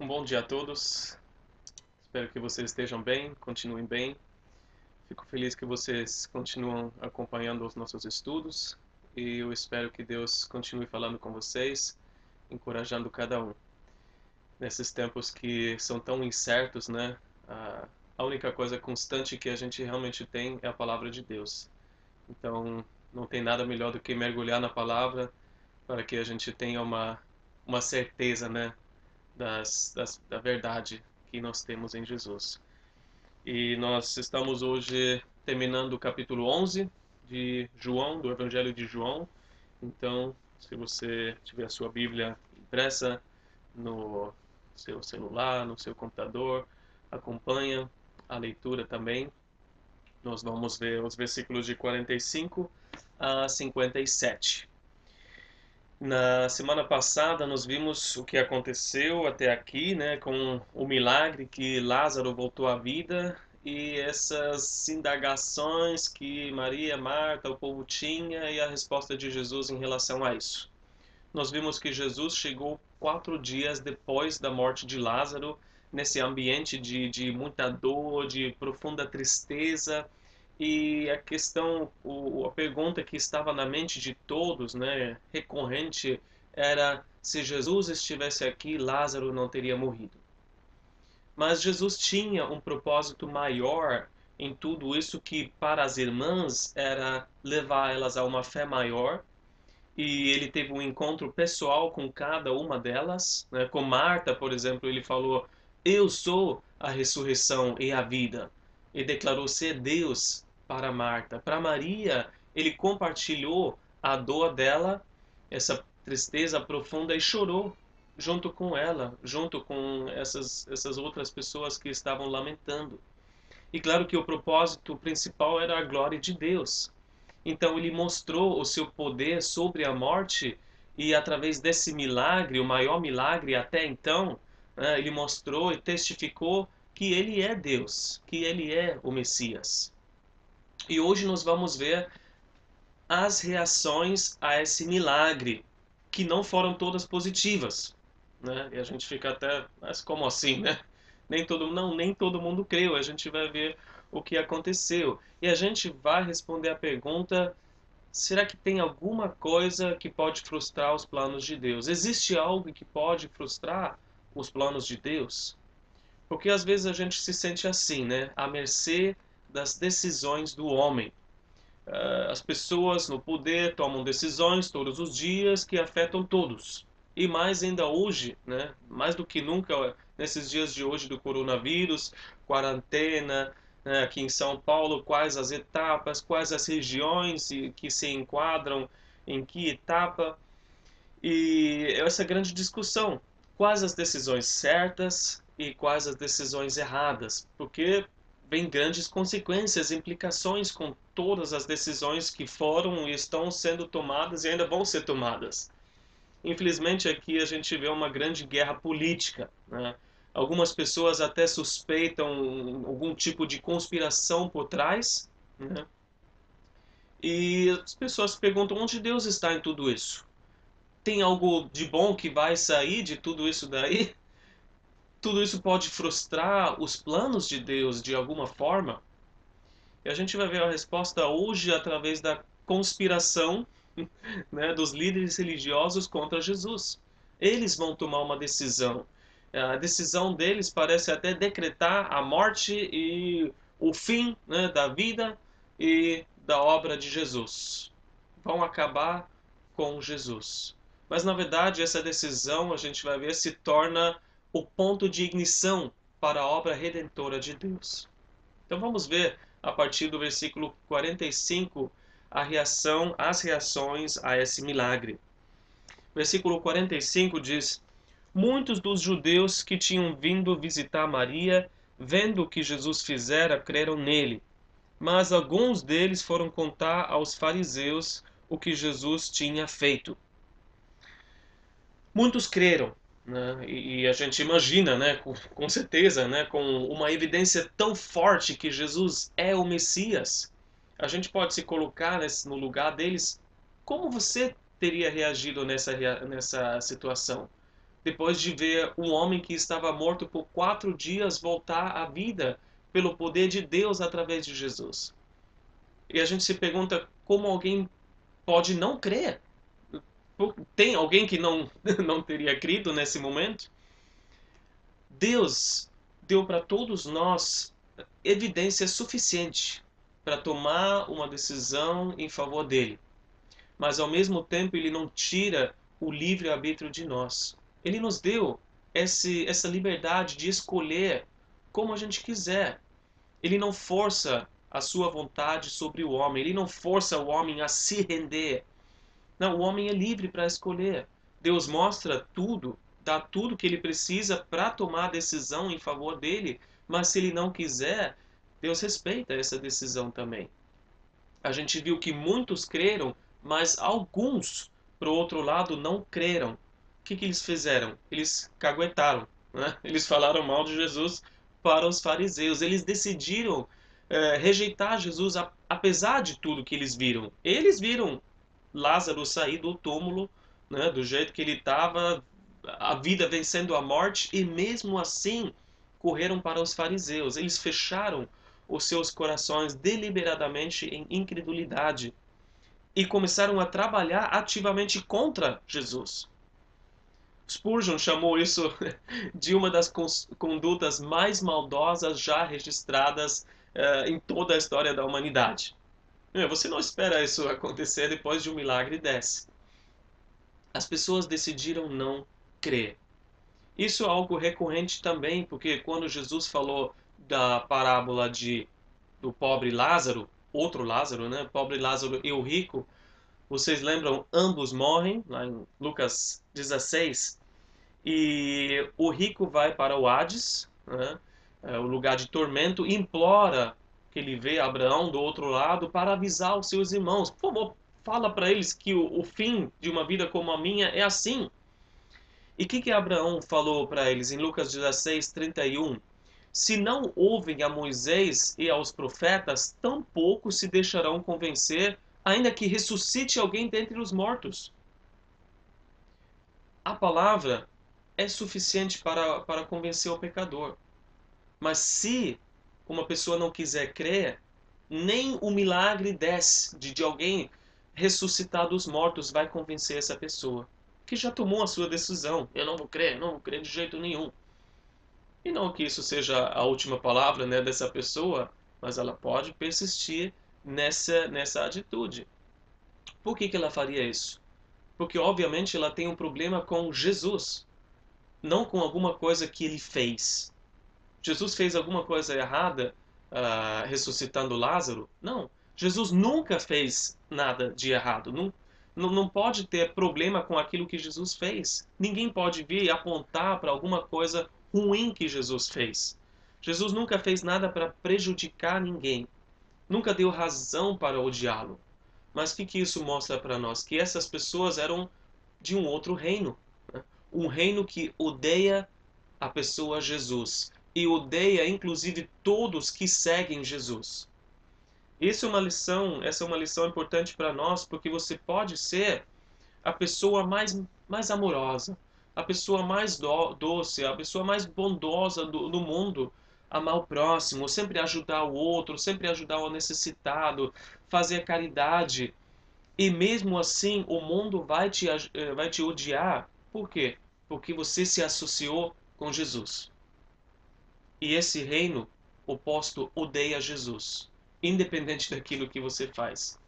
Um bom dia a todos. Espero que vocês estejam bem, continuem bem. Fico feliz que vocês continuam acompanhando os nossos estudos e eu espero que Deus continue falando com vocês, encorajando cada um. Nesses tempos que são tão incertos, né? A única coisa constante que a gente realmente tem é a palavra de Deus. Então, não tem nada melhor do que mergulhar na palavra para que a gente tenha uma uma certeza, né, das, das, da verdade que nós temos em Jesus. E nós estamos hoje terminando o capítulo 11 de João, do Evangelho de João. Então, se você tiver a sua Bíblia impressa no seu celular, no seu computador, acompanha a leitura também. Nós vamos ver os versículos de 45 a 57. Na semana passada nós vimos o que aconteceu até aqui, né, com o milagre que Lázaro voltou à vida e essas indagações que Maria, Marta, o povo tinha e a resposta de Jesus em relação a isso. Nós vimos que Jesus chegou quatro dias depois da morte de Lázaro, nesse ambiente de, de muita dor, de profunda tristeza, e a questão, o, a pergunta que estava na mente de todos, né, recorrente, era se Jesus estivesse aqui, Lázaro não teria morrido. Mas Jesus tinha um propósito maior em tudo isso que para as irmãs era levar elas a uma fé maior. E ele teve um encontro pessoal com cada uma delas. Né? Com Marta, por exemplo, ele falou: Eu sou a ressurreição e a vida. E declarou ser Deus para Marta. Para Maria, ele compartilhou a dor dela, essa tristeza profunda e chorou junto com ela, junto com essas, essas outras pessoas que estavam lamentando. E claro que o propósito principal era a glória de Deus. Então ele mostrou o seu poder sobre a morte e através desse milagre, o maior milagre até então, né, ele mostrou e testificou que ele é Deus, que ele é o Messias. E hoje nós vamos ver as reações a esse milagre, que não foram todas positivas. Né? E a gente fica até, mas como assim, né? Nem todo, não, nem todo mundo creu. A gente vai ver o que aconteceu. E a gente vai responder a pergunta: será que tem alguma coisa que pode frustrar os planos de Deus? Existe algo que pode frustrar os planos de Deus? Porque às vezes a gente se sente assim, né? À mercê das decisões do homem. Uh, as pessoas no poder tomam decisões todos os dias que afetam todos. E mais ainda hoje, né, mais do que nunca, nesses dias de hoje do coronavírus, quarentena, né, aqui em São Paulo, quais as etapas, quais as regiões que se enquadram em que etapa. E essa grande discussão, quais as decisões certas e quais as decisões erradas, porque vem grandes consequências, implicações com todas as decisões que foram e estão sendo tomadas e ainda vão ser tomadas. Infelizmente aqui a gente vê uma grande guerra política. Né? Algumas pessoas até suspeitam algum tipo de conspiração por trás. Né? E as pessoas perguntam onde Deus está em tudo isso. Tem algo de bom que vai sair de tudo isso daí? Tudo isso pode frustrar os planos de Deus de alguma forma? E a gente vai ver a resposta hoje através da conspiração né, dos líderes religiosos contra Jesus. Eles vão tomar uma decisão. A decisão deles parece até decretar a morte e o fim né, da vida e da obra de Jesus. Vão acabar com Jesus. Mas na verdade, essa decisão, a gente vai ver, se torna o ponto de ignição para a obra redentora de Deus. Então vamos ver a partir do versículo 45 a reação, as reações a esse milagre. Versículo 45 diz: Muitos dos judeus que tinham vindo visitar Maria, vendo o que Jesus fizera, creram nele. Mas alguns deles foram contar aos fariseus o que Jesus tinha feito. Muitos creram, né? E, e, a gente imagina, né, com, com, certeza, né, com uma evidência tão forte que Jesus é o Messias, a gente pode se colocar nesse, no lugar deles. Como você teria reagido nessa, nessa situação? depois de ver um homem que estava morto por quatro dias voltar à vida pelo poder de Deus através de Jesus. E a gente se pergunta como alguém pode não crer. Tem alguém que não, não teria crido nesse momento? Deus deu para todos nós evidência suficiente para tomar uma decisão em favor dele. Mas ao mesmo tempo ele não tira o livre arbítrio de nós. Ele nos deu esse, essa liberdade de escolher como a gente quiser. Ele não força a sua vontade sobre o homem. Ele não força o homem a se render. Não, o homem é livre para escolher. Deus mostra tudo, dá tudo que ele precisa para tomar a decisão em favor dele, mas se ele não quiser, Deus respeita essa decisão também. A gente viu que muitos creram, mas alguns, por outro lado, não creram. O que, que eles fizeram? Eles caguetaram. Né? Eles falaram mal de Jesus para os fariseus. Eles decidiram é, rejeitar Jesus, apesar de tudo que eles viram. Eles viram Lázaro sair do túmulo, né, do jeito que ele estava, a vida vencendo a morte, e mesmo assim correram para os fariseus. Eles fecharam os seus corações deliberadamente em incredulidade e começaram a trabalhar ativamente contra Jesus. Spurgeon chamou isso de uma das condutas mais maldosas já registradas uh, em toda a história da humanidade. Você não espera isso acontecer depois de um milagre desse. As pessoas decidiram não crer. Isso é algo recorrente também, porque quando Jesus falou da parábola de do pobre Lázaro, outro Lázaro, né? Pobre Lázaro e o rico, vocês lembram? Ambos morrem, lá em Lucas 16. E o rico vai para o Hades, né? é, o lugar de tormento, implora que ele vê Abraão do outro lado para avisar os seus irmãos. Por favor, fala para eles que o, o fim de uma vida como a minha é assim. E o que, que Abraão falou para eles em Lucas 16, 31? Se não ouvem a Moisés e aos profetas, tampouco se deixarão convencer, ainda que ressuscite alguém dentre os mortos. A palavra é suficiente para, para convencer o pecador. Mas se uma pessoa não quiser crer, nem o milagre desse de, de alguém ressuscitar dos mortos vai convencer essa pessoa que já tomou a sua decisão. Eu não vou crer, não vou crer de jeito nenhum. E não que isso seja a última palavra né, dessa pessoa, mas ela pode persistir nessa, nessa atitude. Por que, que ela faria isso? Porque, obviamente, ela tem um problema com Jesus, não com alguma coisa que ele fez. Jesus fez alguma coisa errada uh, ressuscitando Lázaro? Não. Jesus nunca fez nada de errado. Não, não pode ter problema com aquilo que Jesus fez. Ninguém pode vir e apontar para alguma coisa ruim que Jesus fez. Jesus nunca fez nada para prejudicar ninguém. Nunca deu razão para odiá-lo. Mas o que, que isso mostra para nós? Que essas pessoas eram de um outro reino. Né? Um reino que odeia a pessoa Jesus. E odeia, inclusive, todos que seguem Jesus. Isso é uma lição, essa é uma lição importante para nós, porque você pode ser a pessoa mais, mais amorosa, a pessoa mais do, doce, a pessoa mais bondosa do, do mundo, amar o próximo, sempre ajudar o outro, sempre ajudar o necessitado, fazer caridade. E mesmo assim, o mundo vai te, eh, vai te odiar. Por quê? Porque você se associou com Jesus. E esse reino oposto odeia Jesus independente daquilo que você faz.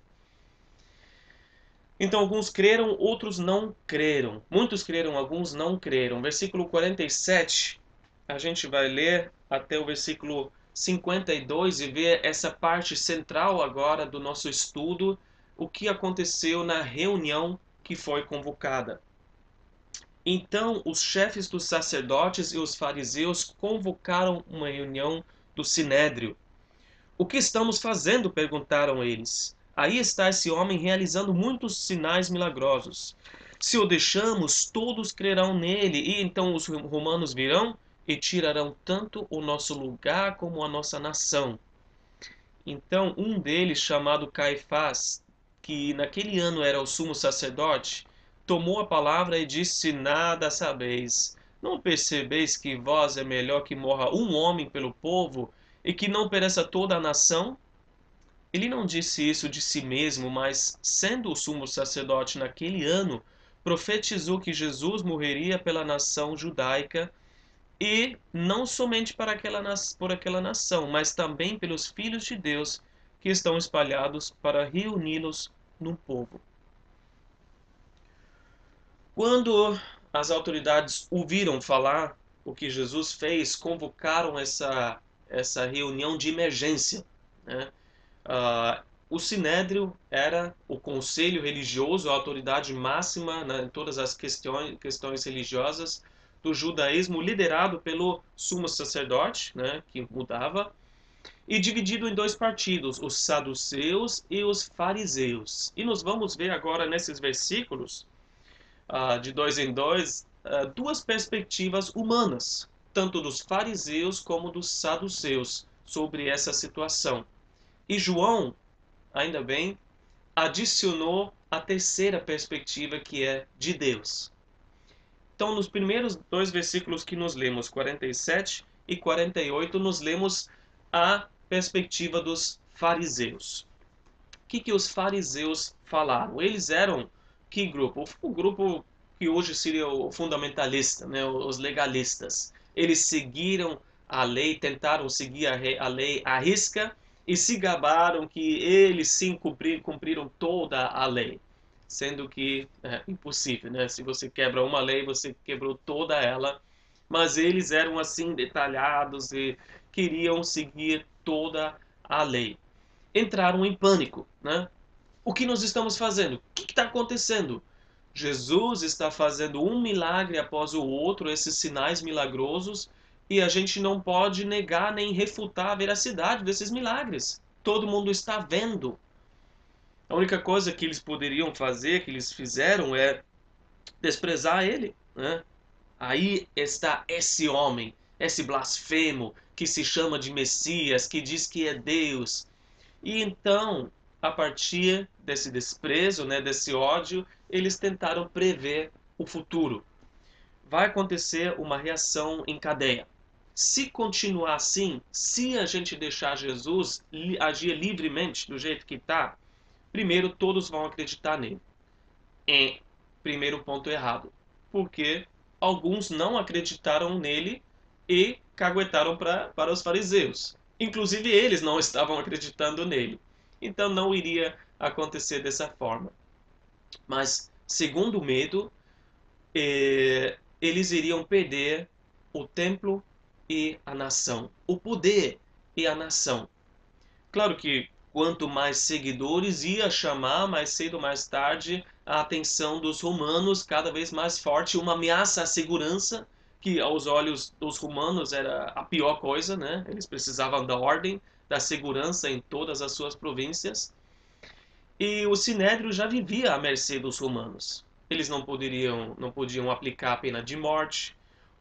Então, alguns creram, outros não creram. Muitos creram, alguns não creram. Versículo 47, a gente vai ler até o versículo 52 e ver essa parte central agora do nosso estudo, o que aconteceu na reunião que foi convocada. Então, os chefes dos sacerdotes e os fariseus convocaram uma reunião do sinédrio o que estamos fazendo? perguntaram eles. Aí está esse homem realizando muitos sinais milagrosos. Se o deixamos, todos crerão nele, e então os romanos virão e tirarão tanto o nosso lugar como a nossa nação. Então, um deles, chamado Caifás, que naquele ano era o sumo sacerdote, tomou a palavra e disse: Nada sabeis. Não percebeis que vós é melhor que morra um homem pelo povo e que não pereça toda a nação? Ele não disse isso de si mesmo, mas, sendo o sumo sacerdote naquele ano, profetizou que Jesus morreria pela nação judaica e não somente para aquela, por aquela nação, mas também pelos filhos de Deus que estão espalhados para reuni-los num povo. Quando as autoridades ouviram falar o que Jesus fez, convocaram essa, essa reunião de emergência. Né? Uh, o Sinédrio era o conselho religioso, a autoridade máxima né, em todas as questões, questões religiosas do judaísmo, liderado pelo sumo sacerdote, né, que mudava, e dividido em dois partidos, os saduceus e os fariseus. E nós vamos ver agora nesses versículos, uh, de dois em dois, uh, duas perspectivas humanas, tanto dos fariseus como dos saduceus, sobre essa situação. E João ainda bem, adicionou a terceira perspectiva que é de Deus. Então, nos primeiros dois versículos que nos lemos, 47 e 48, nos lemos a perspectiva dos fariseus. O que, que os fariseus falaram? Eles eram que grupo? O grupo que hoje seria o fundamentalista, né? os legalistas. Eles seguiram a lei, tentaram seguir a lei à risca e se gabaram que eles sim cumprir, cumpriram toda a lei, sendo que é impossível, né? Se você quebra uma lei, você quebrou toda ela. Mas eles eram assim detalhados e queriam seguir toda a lei. Entraram em pânico, né? O que nós estamos fazendo? O que está acontecendo? Jesus está fazendo um milagre após o outro, esses sinais milagrosos, e a gente não pode negar nem refutar a veracidade desses milagres. Todo mundo está vendo. A única coisa que eles poderiam fazer, que eles fizeram, é desprezar ele. Né? Aí está esse homem, esse blasfemo, que se chama de Messias, que diz que é Deus. E então, a partir desse desprezo, né, desse ódio, eles tentaram prever o futuro. Vai acontecer uma reação em cadeia. Se continuar assim, se a gente deixar Jesus agir livremente do jeito que está, primeiro todos vão acreditar nele. Em primeiro ponto errado. Porque alguns não acreditaram nele e caguetaram pra, para os fariseus. Inclusive eles não estavam acreditando nele. Então não iria acontecer dessa forma. Mas, segundo o medo, eh, eles iriam perder o templo e a nação, o poder e a nação. Claro que quanto mais seguidores ia chamar mais cedo ou mais tarde a atenção dos romanos cada vez mais forte, uma ameaça à segurança que aos olhos dos romanos era a pior coisa, né? Eles precisavam da ordem, da segurança em todas as suas províncias. E o sinédrio já vivia à mercê dos romanos. Eles não poderiam, não podiam aplicar a pena de morte,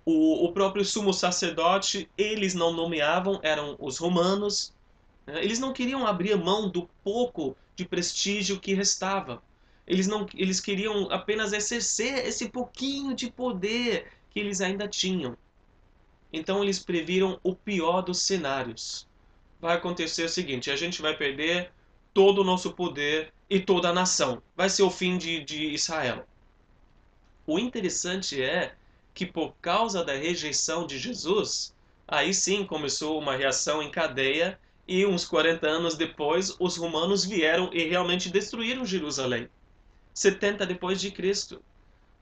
o, o próprio sumo sacerdote, eles não nomeavam, eram os romanos. Né? Eles não queriam abrir mão do pouco de prestígio que restava. Eles, não, eles queriam apenas exercer esse pouquinho de poder que eles ainda tinham. Então eles previram o pior dos cenários. Vai acontecer o seguinte: a gente vai perder todo o nosso poder e toda a nação. Vai ser o fim de, de Israel. O interessante é que por causa da rejeição de Jesus, aí sim começou uma reação em cadeia e uns 40 anos depois os romanos vieram e realmente destruíram Jerusalém. 70 depois de Cristo.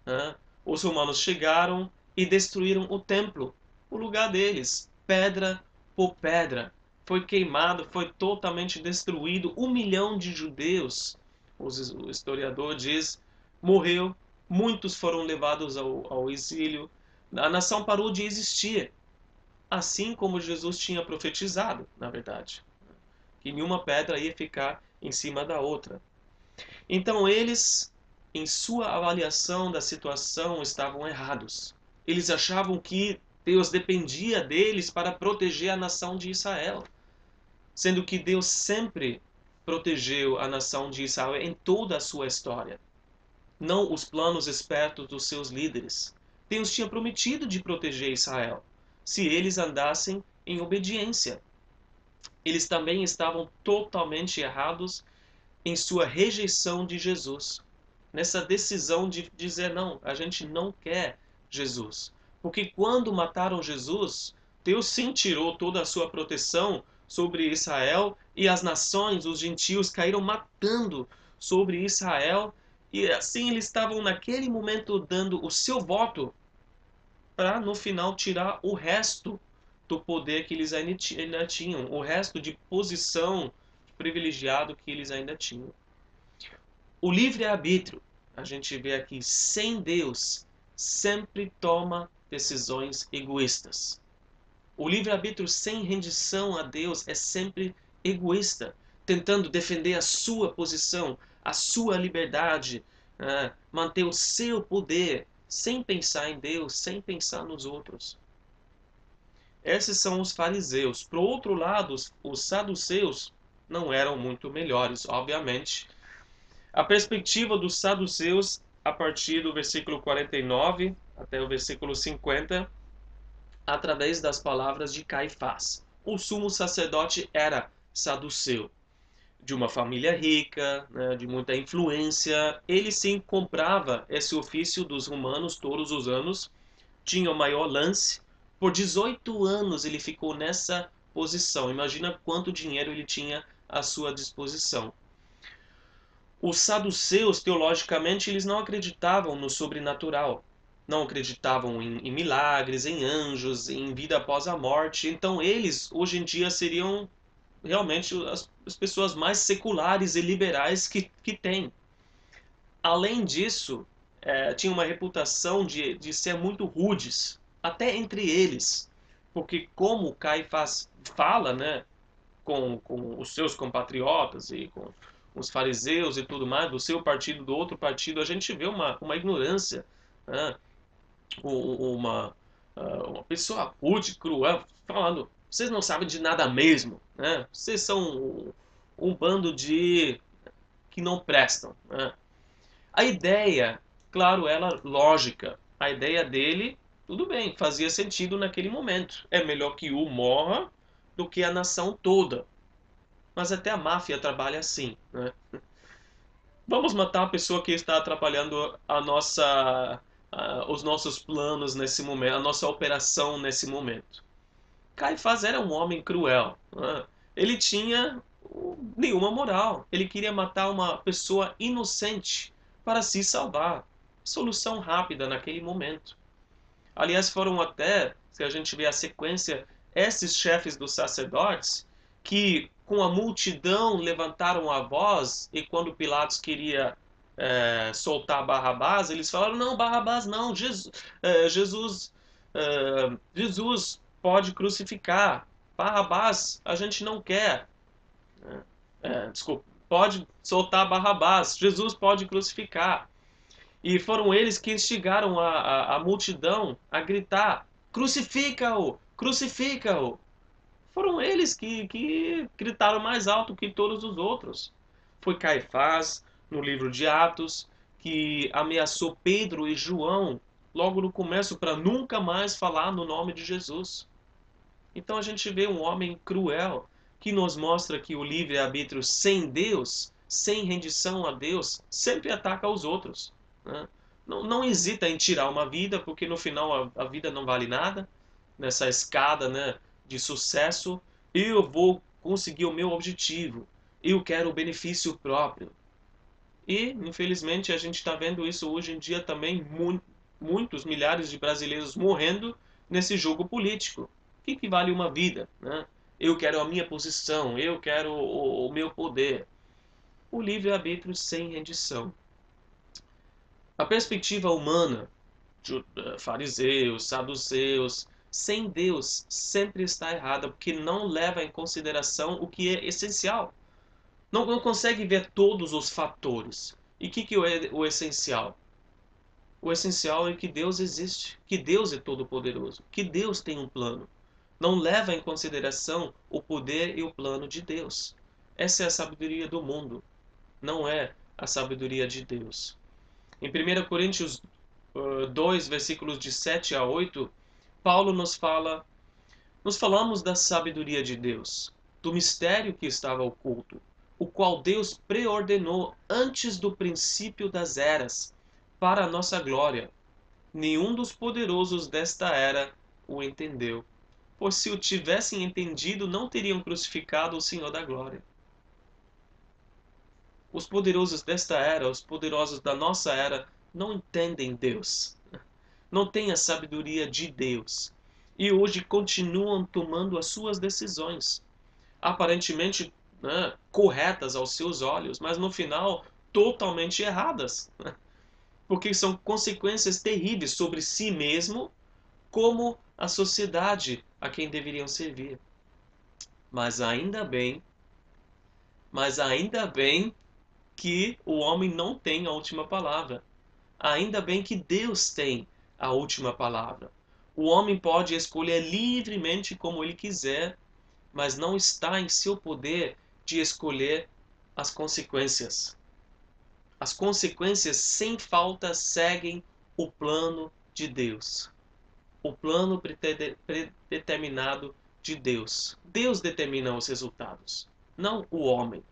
Né? Os romanos chegaram e destruíram o templo, o lugar deles, pedra por pedra. Foi queimado, foi totalmente destruído. Um milhão de judeus, o historiador diz, morreu muitos foram levados ao, ao exílio, a nação parou de existir, assim como Jesus tinha profetizado, na verdade, que nenhuma pedra ia ficar em cima da outra. Então eles, em sua avaliação da situação, estavam errados. Eles achavam que Deus dependia deles para proteger a nação de Israel, sendo que Deus sempre protegeu a nação de Israel em toda a sua história. não os planos espertos dos seus líderes. Deus tinha prometido de proteger Israel, se eles andassem em obediência. Eles também estavam totalmente errados em sua rejeição de Jesus, nessa decisão de dizer não, a gente não quer Jesus. Porque quando mataram Jesus, Deus sim tirou toda a sua proteção sobre Israel e as nações, os gentios, caíram matando sobre Israel. E assim eles estavam naquele momento dando o seu voto para no final tirar o resto do poder que eles ainda tinham, o resto de posição privilegiado que eles ainda tinham. O livre-arbítrio, a gente vê aqui, sem Deus, sempre toma decisões egoístas. O livre-arbítrio sem rendição a Deus é sempre egoísta, tentando defender a sua posição, a sua liberdade, né? manter o seu poder, sem pensar em Deus, sem pensar nos outros. Esses são os fariseus. Por outro lado, os saduceus não eram muito melhores, obviamente. A perspectiva dos saduceus, a partir do versículo 49 até o versículo 50, através das palavras de Caifás. O sumo sacerdote era saduceu, de uma família rica, né, de muita influência. Ele sim comprava esse ofício dos romanos todos os anos, tinha o maior lance. Por 18 anos ele ficou nessa posição. Imagina quanto dinheiro ele tinha à sua disposição. Os saduceus, teologicamente, eles não acreditavam no sobrenatural não acreditavam em, em, milagres, em anjos, em vida após a morte. Então eles, hoje em dia, seriam realmente as, as pessoas mais seculares e liberais que, que tem. Além disso, é, tinha uma reputação de, de ser muito rudes, até entre eles. Porque como Caifás fala, né, com, com os seus compatriotas e com os fariseus e tudo mais, do seu partido, do outro partido, a gente vê uma, uma ignorância né? uma, ah, uma pessoa rude, cruel, falando: vocês não sabem de nada mesmo, né? Vocês são um, bando de que não prestam. Né? A ideia, claro, ela lógica. A ideia dele, tudo bem, fazia sentido naquele momento. É melhor que o morra do que a nação toda. Mas até a máfia trabalha assim. Né? Vamos matar a pessoa que está atrapalhando a nossa os nossos planos nesse momento, a nossa operação nesse momento. Caifás era um homem cruel. Uh, ele tinha nenhuma moral. Ele queria matar uma pessoa inocente para se salvar. Solução rápida naquele momento. Aliás, foram até, se a gente vê a sequência, esses chefes dos sacerdotes que com a multidão levantaram a voz e quando Pilatos queria é, soltar Barrabás, eles falaram, não, Barrabás não, Jesus, é, Jesus, é, Jesus pode crucificar, Barrabás a gente não quer. É, é, desculpa, pode soltar Barrabás, Jesus pode crucificar. E foram eles que instigaram a, a, a multidão a gritar, crucifica-o, crucifica-o. Foram eles que, que gritaram mais alto que todos os outros. Foi Caifás, no livro de Atos, que ameaçou Pedro e João logo no começo para nunca mais falar no nome de Jesus. Então a gente vê um homem cruel que nos mostra que o livre-arbítrio sem Deus, sem rendição a Deus, sempre ataca os outros. Né? Não, não hesita em tirar uma vida, porque no final a, a vida não vale nada. Nessa escada né, de sucesso, eu vou conseguir o meu objetivo. Eu quero o benefício próprio. E, infelizmente, a gente está vendo isso hoje em dia também, mu muitos milhares de brasileiros morrendo nesse jogo político. O que, que vale uma vida? Né? Eu quero a minha posição, eu quero o, o meu poder. O livre-arbítrio sem rendição. A perspectiva humana, eh, fariseus, saduceus, sem Deus, sempre está errada, porque não leva em consideração o que é essencial não, não consegue ver todos os fatores. E o que, que é o essencial? O essencial é que Deus existe, que Deus é todo-poderoso, que Deus tem um plano. Não leva em consideração o poder e o plano de Deus. Essa é a sabedoria do mundo, não é a sabedoria de Deus. Em 1 Coríntios 2, versículos de 7 a 8, Paulo nos fala, nos falamos da sabedoria de Deus, do mistério que estava oculto, o qual Deus preordenou antes do princípio das eras, para a nossa glória. Nenhum dos poderosos desta era o entendeu, pois se o tivessem entendido, não teriam crucificado o Senhor da glória. Os poderosos desta era, os poderosos da nossa era, não entendem Deus, não têm a sabedoria de Deus e hoje continuam tomando as suas decisões, aparentemente né, corretas aos seus olhos, mas no final totalmente erradas, né? porque são consequências terríveis sobre si mesmo, como a sociedade a quem deveriam servir. Mas ainda bem, mas ainda bem que o homem não tem a última palavra. Ainda bem que Deus tem a última palavra. O homem pode escolher livremente como ele quiser, mas não está em seu poder de escolher as consequências. As consequências sem falta seguem o plano de Deus. O plano predeterminado de Deus. Deus determina os resultados, não o homem.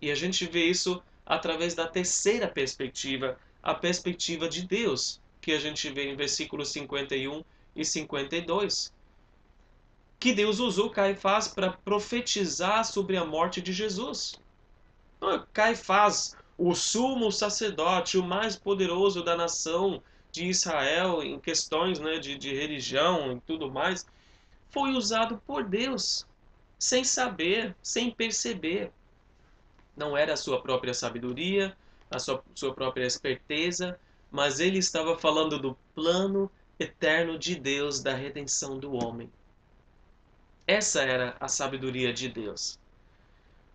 E a gente vê isso através da terceira perspectiva, a perspectiva de Deus, que a gente vê em versículos 51 e 52. Que Deus usou Caifás para profetizar sobre a morte de Jesus. Então, Caifás, o sumo sacerdote, o mais poderoso da nação de Israel em questões né, de, de religião e tudo mais, foi usado por Deus, sem saber, sem perceber. Não era a sua própria sabedoria, a sua, sua própria esperteza, mas ele estava falando do plano eterno de Deus da redenção do homem. Essa era a sabedoria de Deus.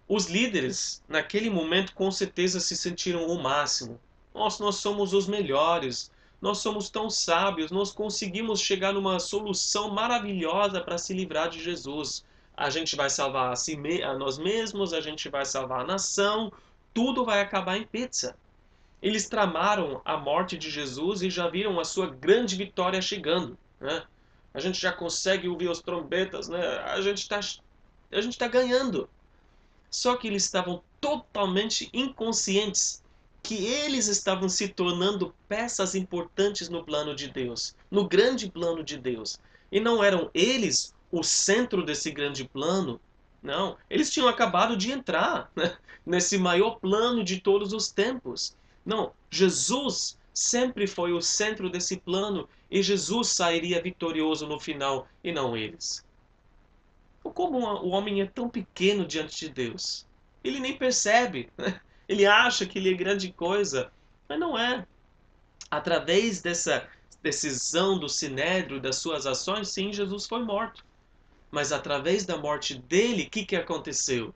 Os líderes, naquele momento, com certeza se sentiram o máximo. Nós, nós somos os melhores, nós somos tão sábios, nós conseguimos chegar numa solução maravilhosa para se livrar de Jesus. A gente vai salvar a, si, a nós mesmos, a gente vai salvar a nação, tudo vai acabar em pizza. Eles tramaram a morte de Jesus e já viram a sua grande vitória chegando. Né? A gente já consegue ouvir os trombetas, né? a gente está tá ganhando. Só que eles estavam totalmente inconscientes que eles estavam se tornando peças importantes no plano de Deus, no grande plano de Deus. E não eram eles o centro desse grande plano, não, eles tinham acabado de entrar né, nesse maior plano de todos os tempos. Não, Jesus sempre foi o centro desse plano e Jesus sairia vitorioso no final e não eles. Como o homem é tão pequeno diante de Deus? Ele nem percebe. Né? Ele acha que ele é grande coisa, mas não é. Através dessa decisão do sinédrio, das suas ações, sim, Jesus foi morto. Mas através da morte dele, o que, que aconteceu?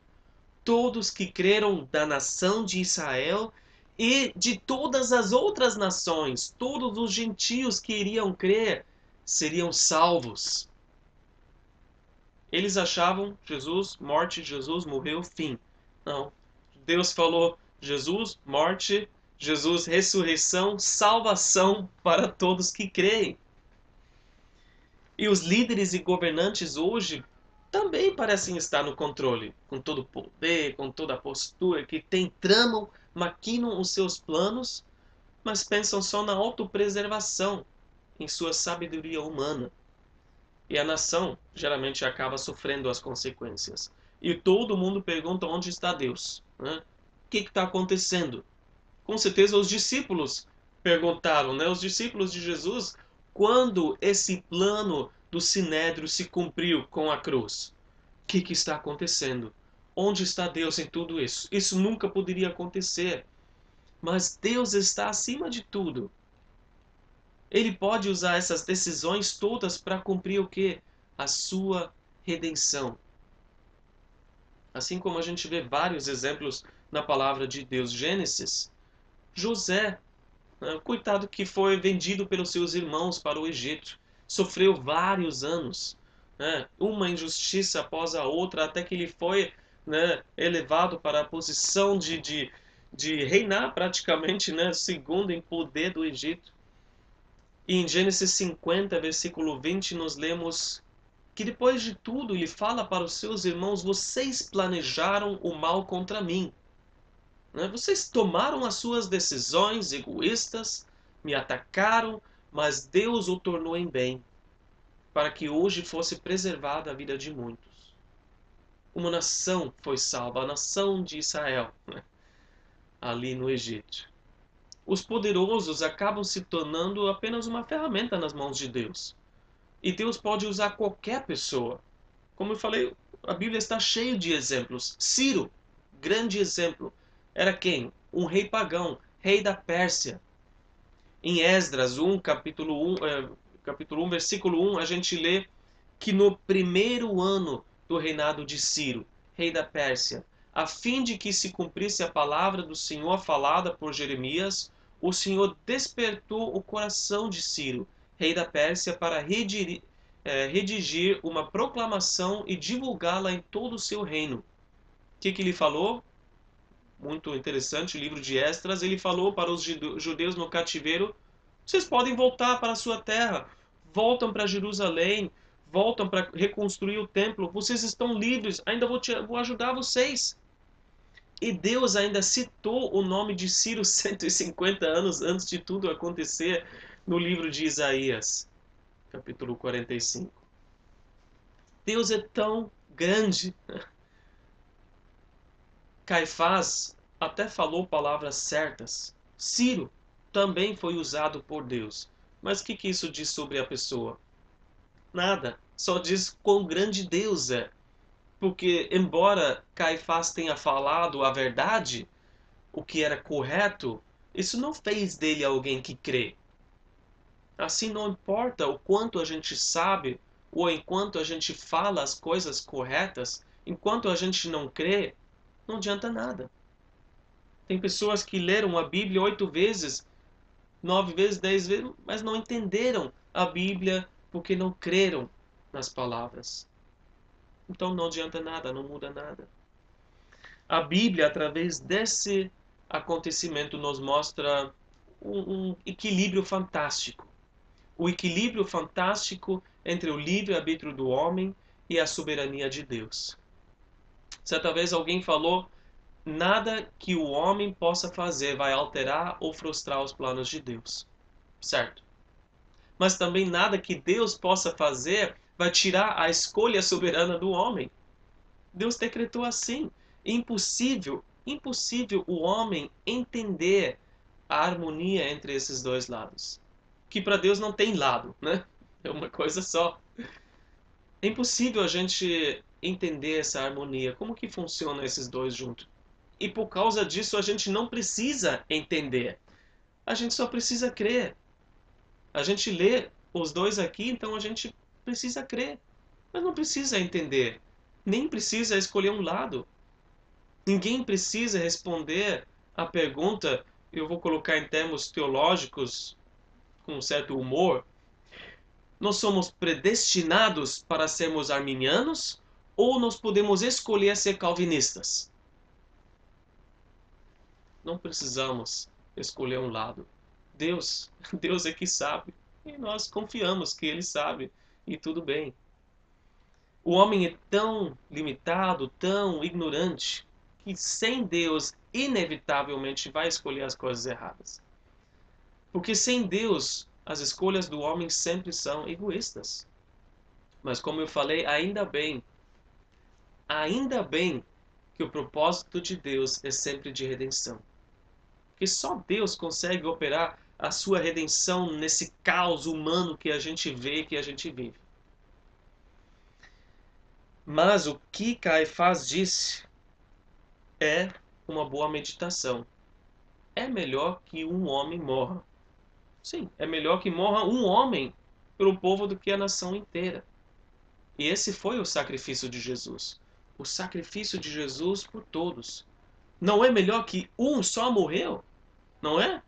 Todos que creram da nação de Israel e de todas as outras nações, todos os gentios que iriam crer, seriam salvos. Eles achavam Jesus, morte, Jesus morreu, fim. Não. Deus falou Jesus, morte, Jesus, ressurreição, salvação para todos que creem. E os líderes e governantes hoje também parecem estar no controle, com todo o poder, com toda a postura, que tem, tramam, maquinam os seus planos, mas pensam só na autopreservação, em sua sabedoria humana. E a nação geralmente acaba sofrendo as consequências. E todo mundo pergunta onde está Deus. Né? O que está acontecendo? Com certeza os discípulos perguntaram, né? Os discípulos de Jesus quando esse plano do sinédrio se cumpriu com a cruz. O que, que está acontecendo? Onde está Deus em tudo isso? Isso nunca poderia acontecer. Mas Deus está acima de tudo. Ele pode usar essas decisões todas para cumprir o que? A sua redenção. Assim como a gente vê vários exemplos na palavra de Deus. Gênesis, José né? Coitado que foi vendido pelos seus irmãos para o Egito. Sofreu vários anos. Né? Uma injustiça após a outra, até que ele foi né, elevado para a posição de, de, de reinar praticamente, né, segundo em poder do Egito. E em Gênesis 50, versículo 20, nós lemos que depois de tudo ele fala para os seus irmãos: Vocês planejaram o mal contra mim. Né? Vocês tomaram as suas decisões egoístas, me atacaram, mas Deus o tornou em bem, para que hoje fosse preservada a vida de muitos. Uma nação foi salva, a nação de Israel, né? ali no Egito os poderosos acabam se tornando apenas uma ferramenta nas mãos de Deus. E Deus pode usar qualquer pessoa. Como eu falei, a Bíblia está cheia de exemplos. Ciro, grande exemplo, era quem? Um rei pagão, rei da Pérsia. Em Esdras 1, capítulo 1, é, capítulo 1, versículo 1, a gente lê que no primeiro ano do reinado de Ciro, rei da Pérsia, a fim de que se cumprisse a palavra do Senhor falada por Jeremias, o Senhor despertou o coração de Ciro, rei da Pérsia, para redigir, é, redigir uma proclamação e divulgá-la em todo o seu reino. O que, que ele falou? Muito interessante, o livro de Esdras. Ele falou para os judeus no cativeiro: vocês podem voltar para a sua terra, voltam para Jerusalém, voltam para reconstruir o templo, vocês estão livres, ainda vou, te, vou ajudar vocês. E Deus ainda citou o nome de Ciro 150 anos antes de tudo acontecer no livro de Isaías, capítulo 45. Deus é tão grande. Caifás até falou palavras certas. Ciro também foi usado por Deus. Mas o que, que isso diz sobre a pessoa? Nada. Só diz quão grande Deus é. Porque, embora Caifás tenha falado a verdade, o que era correto, isso não fez dele alguém que crê. Assim, não importa o quanto a gente sabe ou enquanto a gente fala as coisas corretas, enquanto a gente não crê, não adianta nada. Tem pessoas que leram a Bíblia oito vezes, nove vezes, dez vezes, mas não entenderam a Bíblia porque não creram nas palavras. Então não adianta nada, não muda nada. A Bíblia, através desse acontecimento, nos mostra um, um equilíbrio fantástico. O equilíbrio fantástico entre o livre-arbítrio do homem e a soberania de Deus. Certa vez alguém falou: nada que o homem possa fazer vai alterar ou frustrar os planos de Deus. Certo? Mas também nada que Deus possa fazer vai tirar a escolha soberana do homem. Deus decretou assim. Impossível, impossível o homem entender a harmonia entre esses dois lados. Que para Deus não tem lado, né? É uma coisa só. É impossível a gente entender essa harmonia. Como que funciona esses dois juntos? E por causa disso a gente não precisa entender. A gente só precisa crer. A gente lê os dois aqui, então a gente precisa crer, mas não precisa entender, nem precisa escolher um lado. Ninguém precisa responder a pergunta, eu vou colocar em termos teológicos, com um certo humor. Nós somos predestinados para sermos arminianos ou nós podemos escolher ser calvinistas? Não precisamos escolher um lado. Deus, Deus é que sabe. E nós confiamos que Ele sabe e tudo bem. O homem é tão limitado, tão ignorante, que sem Deus, inevitavelmente vai escolher as coisas erradas. Porque sem Deus, as escolhas do homem sempre são egoístas. Mas como eu falei, ainda bem, ainda bem que o propósito de Deus é sempre de redenção. Que só Deus consegue operar a sua redenção nesse caos humano que a gente vê, que a gente vive. Mas o que Caifás disse é uma boa meditação. É melhor que um homem morra. Sim, é melhor que morra um homem pelo povo do que a nação inteira. E esse foi o sacrifício de Jesus. O sacrifício de Jesus por todos. Não é melhor que um só morreu? Não é?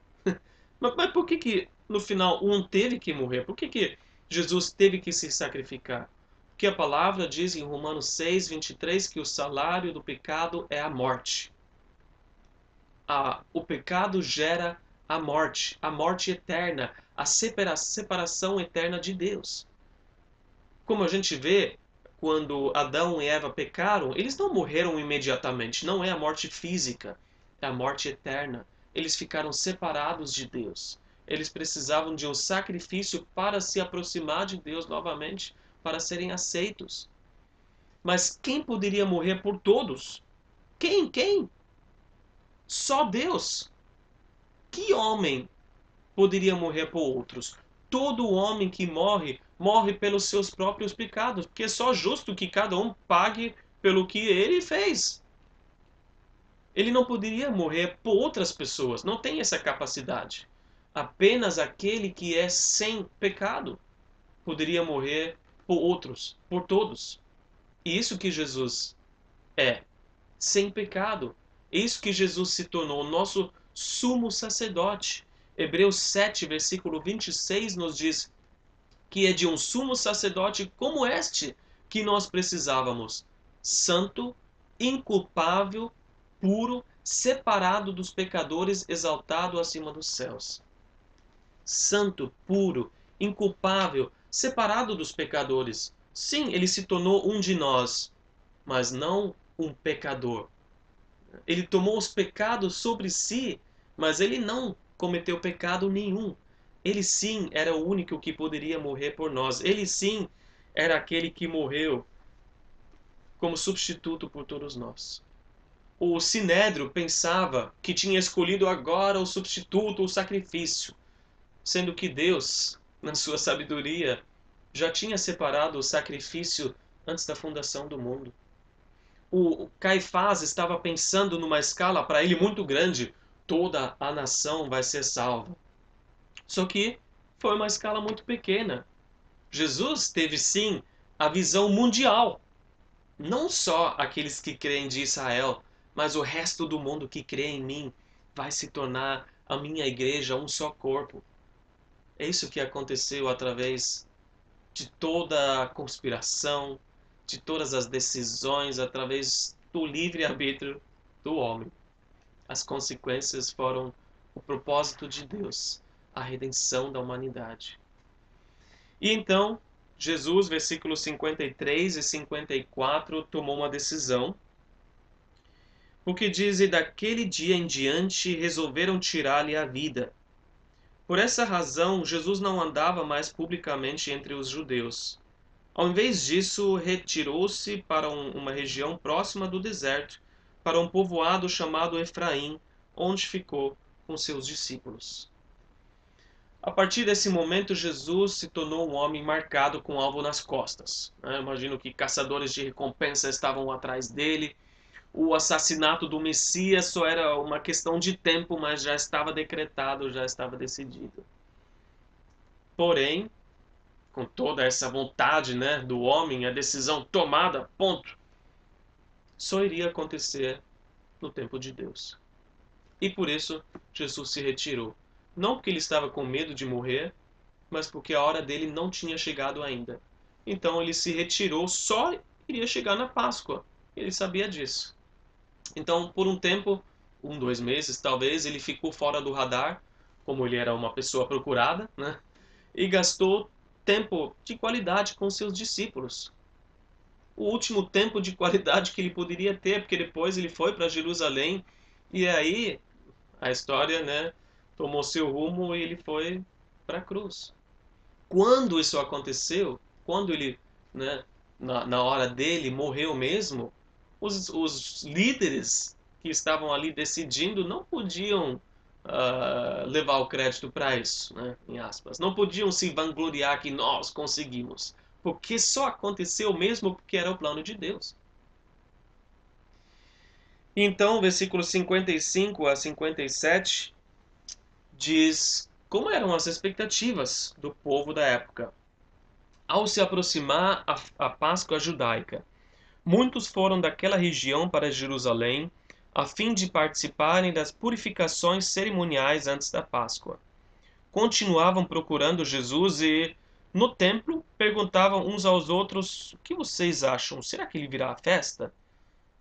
Mas, mas por que, que no final um teve que morrer? Por que, que Jesus teve que se sacrificar? Porque a palavra diz em Romanos 6, 23 que o salário do pecado é a morte. o pecado gera a morte, a morte eterna, a separa, separação eterna de Deus. Como a gente vê, quando Adão e Eva pecaram, eles não morreram imediatamente, não é a morte física, é a morte eterna. Eles ficaram separados de Deus. Eles precisavam de um sacrifício para se aproximar de Deus novamente, para serem aceitos. Mas quem poderia morrer por todos? Quem? Quem? Só Deus. Que homem poderia morrer por outros? Todo homem que morre, morre pelos seus próprios pecados, porque é só justo que cada um pague pelo que ele fez. Ele não poderia morrer por outras pessoas, não tem essa capacidade. Apenas aquele que é sem pecado poderia morrer por outros, por todos. E isso que Jesus é, sem pecado. Isso que Jesus se tornou nosso sumo sacerdote. Hebreus 7, versículo 26 nos diz que é de um sumo sacerdote como este que nós precisávamos, santo, inculpável, puro, separado dos pecadores, exaltado acima dos céus santo, puro, inculpável, separado dos pecadores. Sim, ele se tornou um de nós, mas não um pecador. Ele tomou os pecados sobre si, mas ele não cometeu pecado nenhum. Ele sim era o único que poderia morrer por nós. Ele sim era aquele que morreu como substituto por todos nós. O Sinédrio pensava que tinha escolhido agora o substituto, o sacrifício sendo que Deus, na sua sabedoria, já tinha separado o sacrifício antes da fundação do mundo. O Caifás estava pensando numa escala para ele muito grande, toda a nação vai ser salva. Só que foi uma escala muito pequena. Jesus teve sim a visão mundial. Não só aqueles que creem de Israel, mas o resto do mundo que crê em mim vai se tornar a minha igreja um só corpo. É isso que aconteceu através de toda a conspiração, de todas as decisões, através do livre-arbítrio do homem. As consequências foram o propósito de Deus, a redenção da humanidade. E então, Jesus, versículos 53 e 54, tomou uma decisão. Porque diz: E daquele dia em diante resolveram tirar-lhe a vida por essa razão, Jesus não andava mais publicamente entre os judeus. Ao invés disso, retirou-se para um, uma região próxima do deserto, para um povoado chamado Efraim, onde ficou com seus discípulos. A partir desse momento, Jesus se tornou um homem marcado com alvo nas costas. Né? Imagino que caçadores de recompensa estavam atrás dele o assassinato do Messias só era uma questão de tempo, mas já estava decretado, já estava decidido. Porém, com toda essa vontade né, do homem, a decisão tomada, ponto, só iria acontecer no tempo de Deus. E por isso Jesus se retirou. Não porque ele estava com medo de morrer, mas porque a hora dele não tinha chegado ainda. Então ele se retirou, só iria chegar na Páscoa. Ele sabia disso. Então, por um tempo, um, dois meses talvez, ele ficou fora do radar, como ele era uma pessoa procurada, né? E gastou tempo de qualidade com seus discípulos. O último tempo de qualidade que ele poderia ter, porque depois ele foi para Jerusalém e aí a história, né, tomou seu rumo e ele foi para a cruz. Quando isso aconteceu, quando ele, né, na, na hora dele morreu mesmo, os, os líderes que estavam ali decidindo não podiam uh, levar o crédito para isso, né, em aspas. Não podiam se vangloriar que nós conseguimos, porque só aconteceu mesmo porque era o plano de Deus. Então, versículos 55 a 57 diz como eram as expectativas do povo da época. Ao se aproximar a, a Páscoa judaica, Muitos foram daquela região para Jerusalém, a fim de participarem das purificações cerimoniais antes da Páscoa. Continuavam procurando Jesus e, no templo, perguntavam uns aos outros: O que vocês acham? Será que ele virá à festa?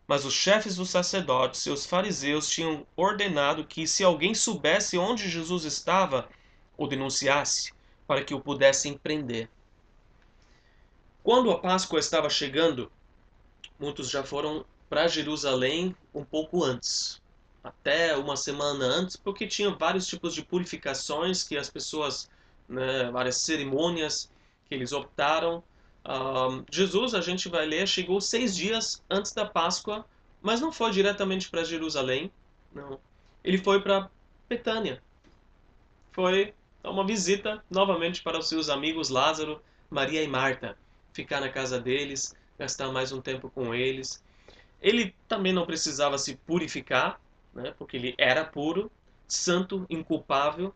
Mas os chefes dos sacerdotes e os fariseus tinham ordenado que, se alguém soubesse onde Jesus estava, o denunciasse, para que o pudessem prender. Quando a Páscoa estava chegando, muitos já foram para Jerusalém um pouco antes, até uma semana antes, porque tinha vários tipos de purificações que as pessoas, né, várias cerimônias que eles optaram Jesus, a gente vai ler, chegou seis dias antes da Páscoa, mas não foi diretamente para Jerusalém, não. Ele foi para Betânia. Foi uma visita novamente para os seus amigos Lázaro, Maria e Marta. Ficar na casa deles, gastar mais um tempo com eles. Ele também não precisava se purificar, né, porque ele era puro, santo, inculpável,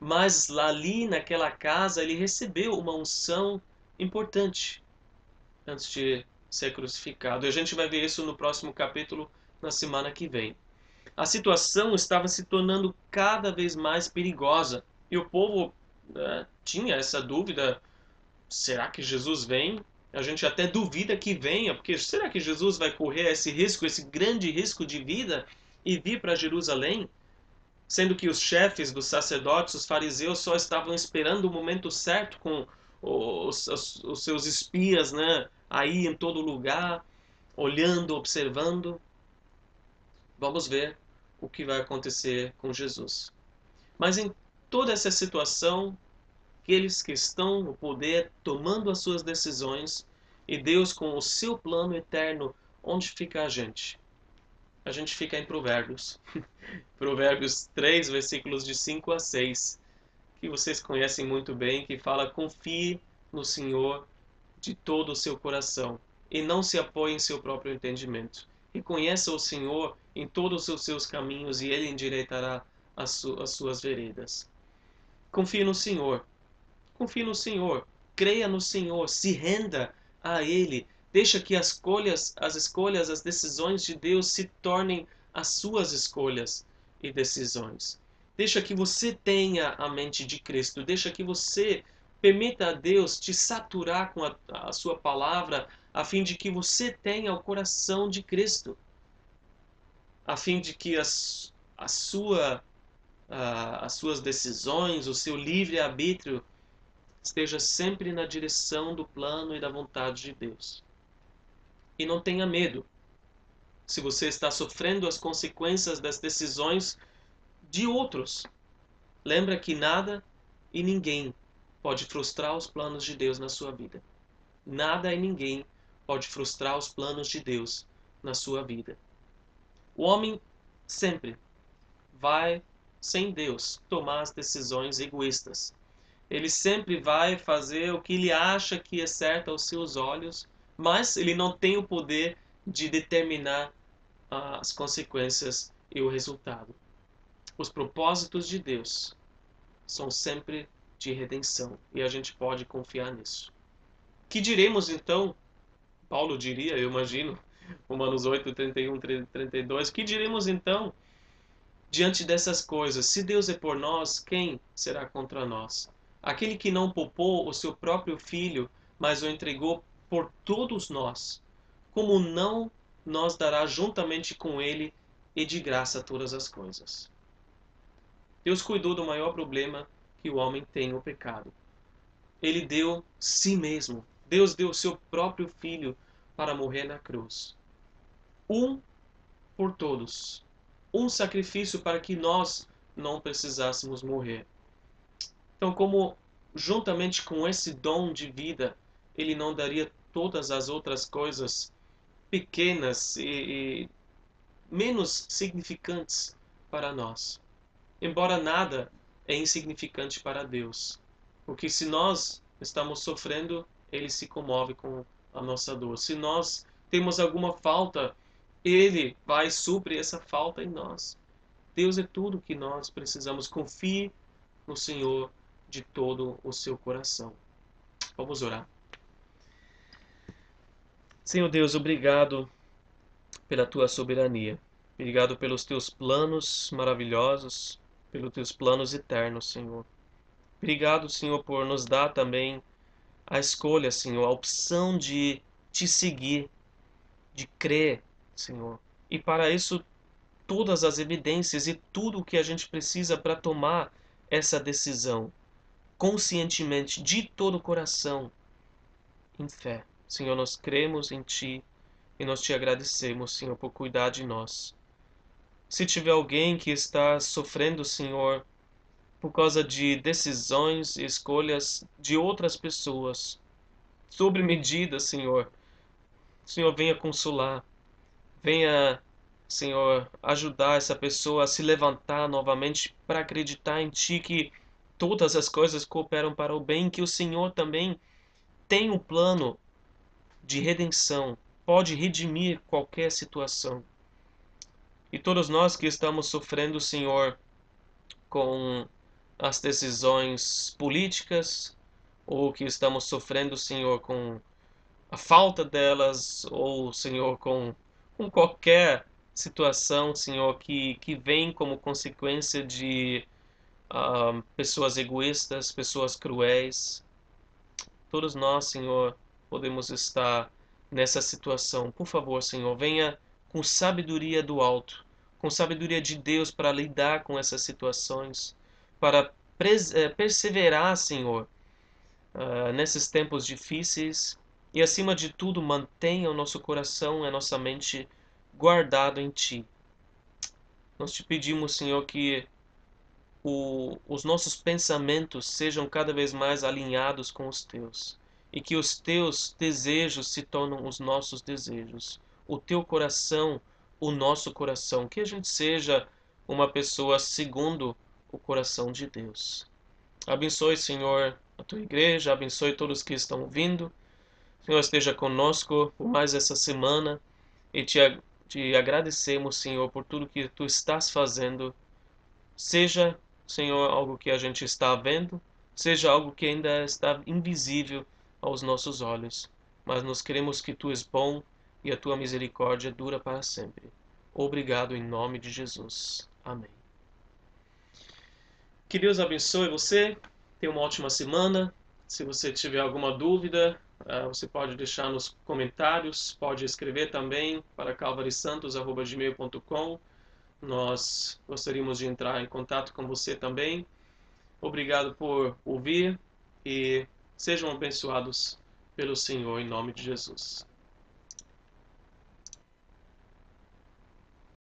mas lá ali naquela casa ele recebeu uma unção importante antes de ser crucificado. E a gente vai ver isso no próximo capítulo, na semana que vem. A situação estava se tornando cada vez mais perigosa e o povo né, tinha essa dúvida: será que Jesus vem? A gente até duvida que venha, porque será que Jesus vai correr esse risco, esse grande risco de vida e vir para Jerusalém? Sendo que os chefes dos sacerdotes, os fariseus, só estavam esperando o momento certo com os, os, os seus espias, né? Aí em todo lugar, olhando, observando. Vamos ver o que vai acontecer com Jesus. Mas em toda essa situação, aqueles que estão no poder tomando as suas decisões e Deus com o seu plano eterno, onde fica a gente? A gente fica em Provérbios. Provérbios 3, versículos de 5 a 6 que vocês conhecem muito bem, que fala: confie no Senhor de todo o seu coração e não se apoie em seu próprio entendimento. Reconheça o Senhor em todos os seus caminhos e ele endireitará as, su as suas veredas. Confie no Senhor. Confie no Senhor. Creia no Senhor. Se renda a Ele. Deixa que as escolhas, as escolhas, as decisões de Deus se tornem as suas escolhas e decisões. Deixa que você tenha a mente de Cristo. Deixa que você permita a Deus te saturar com a, a sua palavra, a fim de que você tenha o coração de Cristo. A fim de que as, a sua, a, as suas decisões, o seu livre-arbítrio, esteja sempre na direção do plano e da vontade de Deus. E não tenha medo. Se você está sofrendo as consequências das decisões de outros. Lembra que nada e ninguém pode frustrar os planos de Deus na sua vida. Nada e ninguém pode frustrar os planos de Deus na sua vida. O homem sempre vai, sem Deus, tomar as decisões egoístas. Ele sempre vai fazer o que ele acha que é certo aos seus olhos, mas ele não tem o poder de determinar as consequências e o resultado. Os propósitos de Deus são sempre de redenção e a gente pode confiar nisso. Que diremos então? Paulo diria, eu imagino, Romanos 8, 31, 32. Que diremos então diante dessas coisas? Se Deus é por nós, quem será contra nós? Aquele que não poupou o seu próprio filho, mas o entregou por todos nós, como não nos dará juntamente com ele e de graça todas as coisas? Deus cuidou do maior problema que o homem tem, o pecado. Ele deu si mesmo. Deus deu seu próprio filho para morrer na cruz. Um por todos. Um sacrifício para que nós não precisássemos morrer. Então, como juntamente com esse dom de vida, ele não daria todas as outras coisas pequenas e, e menos significantes para nós embora nada é insignificante para Deus. Porque se nós estamos sofrendo, ele se comove com a nossa dor. Se nós temos alguma falta, ele vai suprir essa falta em nós. Deus é tudo que nós precisamos. Confie no Senhor de todo o seu coração. Vamos orar. Senhor Deus, obrigado pela tua soberania. Obrigado pelos teus planos maravilhosos pelos teus planos eternos, Senhor. Obrigado, Senhor, por nos dar também a escolha, Senhor, a opção de te seguir, de crer, Senhor. E para isso, todas as evidências e tudo o que a gente precisa para tomar essa decisão, conscientemente, de todo o coração, em fé. Senhor, nós cremos em Ti e nós te agradecemos, Senhor, por cuidar de nós. Se tiver alguém que está sofrendo, Senhor, por causa de decisões e escolhas de outras pessoas, sobre medida, Senhor, Senhor, venha consolar, venha, Senhor, ajudar essa pessoa a se levantar novamente para acreditar em Ti que todas as coisas cooperam para o bem, que o Senhor também tem um plano de redenção, pode redimir qualquer situação. E todos nós que estamos sofrendo, Senhor, com as decisões políticas, ou que estamos sofrendo, Senhor, com a falta delas, ou, Senhor, com, com qualquer situação, Senhor, que, que vem como consequência de uh, pessoas egoístas, pessoas cruéis. Todos nós, Senhor, podemos estar nessa situação. Por favor, Senhor, venha com sabedoria do alto, com sabedoria de Deus para lidar com essas situações, para eh, perseverar, Senhor, uh, nesses tempos difíceis e, acima de tudo, mantenha o nosso coração e a nossa mente guardado em Ti. Nós te pedimos, Senhor, que o, os nossos pensamentos sejam cada vez mais alinhados com os Teus e que os Teus desejos se tornem os nossos desejos, o Teu coração o nosso coração, que a gente seja uma pessoa segundo o coração de Deus. Abençoe, Senhor, a tua igreja, abençoe todos que estão ouvindo. Senhor, esteja conosco por mais essa semana e te, te agradecemos, Senhor, por tudo que tu estás fazendo. Seja, Senhor, algo que a gente está vendo, seja algo que ainda está invisível aos nossos olhos. Mas nós queremos que tu és bom e a tua misericórdia dura para sempre. Obrigado em nome de Jesus. Amém. Que Deus abençoe você. Tenha uma ótima semana. Se você tiver alguma dúvida, ah, você pode deixar nos comentários, pode escrever também para calvarisantos.gmail.com. Nós gostaríamos de entrar em contato com você também. Obrigado por ouvir e sejam abençoados pelo Senhor em nome de Jesus.